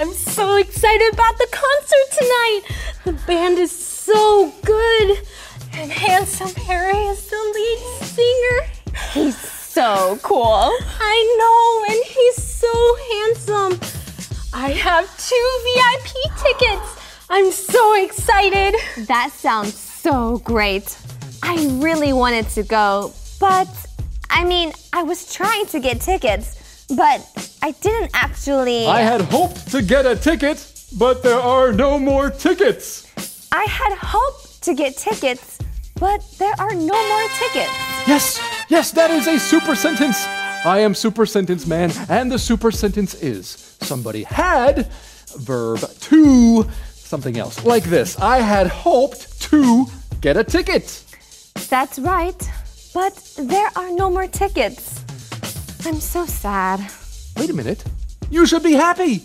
I'm so excited about the concert tonight. The band is so good. And Handsome Harry is the lead singer. He's so cool. I know, and he's so handsome. I have two VIP tickets. I'm so excited. That sounds so great. I really wanted to go, but I mean, I was trying to get tickets, but I didn't actually. I had hoped to get a ticket, but there are no more tickets. I had hoped to get tickets, but there are no more tickets. Yes, yes, that is a super sentence. I am super sentence man, and the super sentence is somebody had verb to something else. Like this I had hoped to get a ticket. That's right, but there are no more tickets. I'm so sad. Wait a minute. You should be happy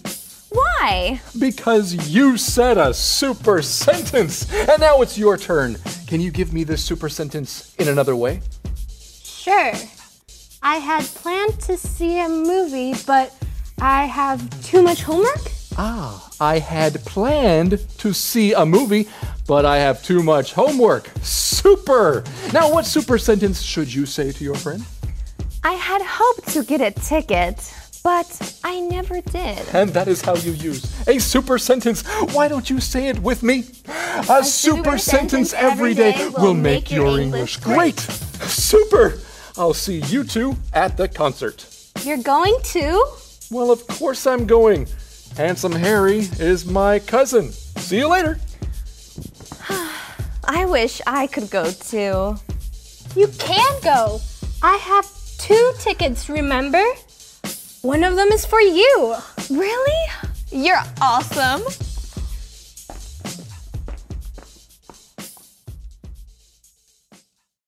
Why? because you said a super sentence. And now it's your turn. Can you give me this super sentence in another way? Sure. I had planned to see a movie, but I have too much homework. Ah, I had planned to see a movie, but I have too much homework. Super! Now, what super sentence should you say to your friend? I had hoped to get a ticket, but I never did. And that is how you use a super sentence. Why don't you say it with me? A, super, sentence, every day will make your English great. Super! I'll see you two at the concert. You're going to? Well, of course I'm going. Handsome Harry is my cousin. See you later. I wish I could go too. You can go. I have two tickets, remember? One of them is for you. Really? You're awesome.